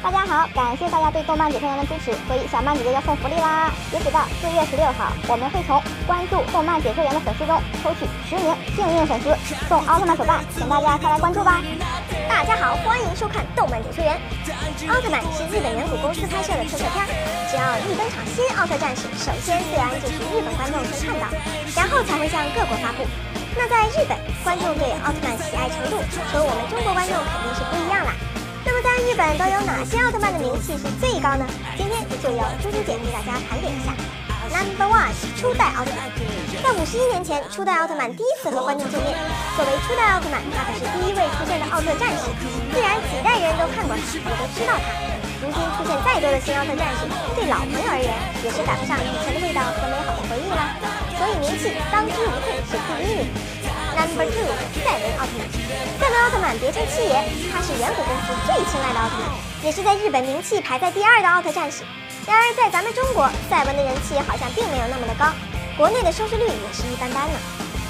大家好，感谢大家对动漫解说员的支持，所以小曼姐姐要送福利啦！截止到四月十六号，我们会从关注动漫解说员的粉丝中抽取十名幸运粉丝送奥特曼手办，请大家快来关注吧！大家好，欢迎收看动漫解说员。奥特曼是日本远古公司拍摄的特摄片，只要一登场新奥特战士，首先自然就是日本观众先看到，然后才会向各国发布。那在日本，观众对奥特曼喜爱程度和我们本都有哪些奥特曼的名气是最高呢？今天就由猪猪姐给大家盘点一下。Number one，初代奥特曼。在五十一年前，初代奥特曼第一次和观众见面。作为初代奥特曼，他可是第一位出现的奥特战士，自然几代人都看过他，也都知道他。如今出现再多的新奥特战士，对老朋友而言也是赶不上以前的味道和美好的回忆了。所以名气当之无愧是第一名。Number two，赛文奥特曼。奥特曼别称七爷，他是远古公司最青睐的奥特曼，也是在日本名气排在第二的奥特战士。然而在咱们中国，赛文的人气好像并没有那么的高，国内的收视率也是一般般呢。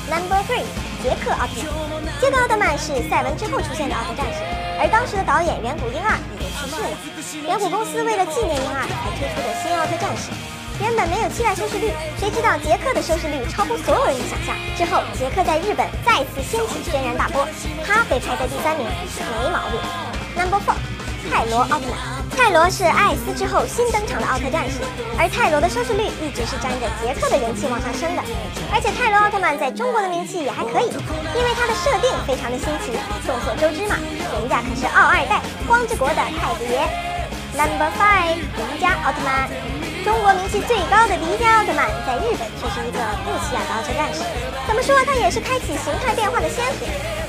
Number three，杰克奥特曼。杰克奥特曼是赛文之后出现的奥特战士，而当时的导演远古婴二已经去世了，远古公司为了纪念婴二才推出的新奥特战士。原本没有期待收视率，谁知道杰克的收视率超乎所有人的想象。之后，杰克在日本再次掀起轩然大波，他被排在第三名，没毛病。Number four，泰罗奥特曼。泰罗是艾斯之后新登场的奥特战士，而泰罗的收视率一直是沾着杰克的人气往上升的。而且泰罗奥特曼在中国的名气也还可以，因为他的设定非常的新奇。众所周知嘛，人家可是奥二代光之国的太子爷。Number five，迪迦奥特曼。中国名气最高的迪迦奥特曼，在日本却是一个不起眼的奥特战士。怎么说，他也是开启形态变化的先河，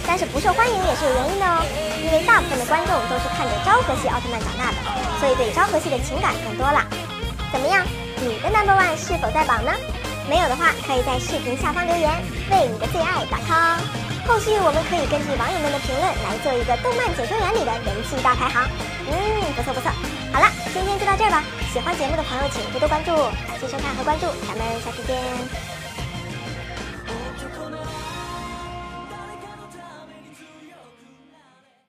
但是不受欢迎也是有原因的哦。因为大部分的观众都是看着昭和系奥特曼长大的，所以对昭和系的情感更多了。怎么样，你的 Number One 是否在榜呢？没有的话，可以在视频下方留言，为你的最爱打 call。后续我们可以根据网友们的评论来做一个动漫解说员里的人气大排行。嗯，不错不错。好了，今天就到这儿吧。喜欢节目的朋友，请多多关注，感谢收看和关注，咱们下期见。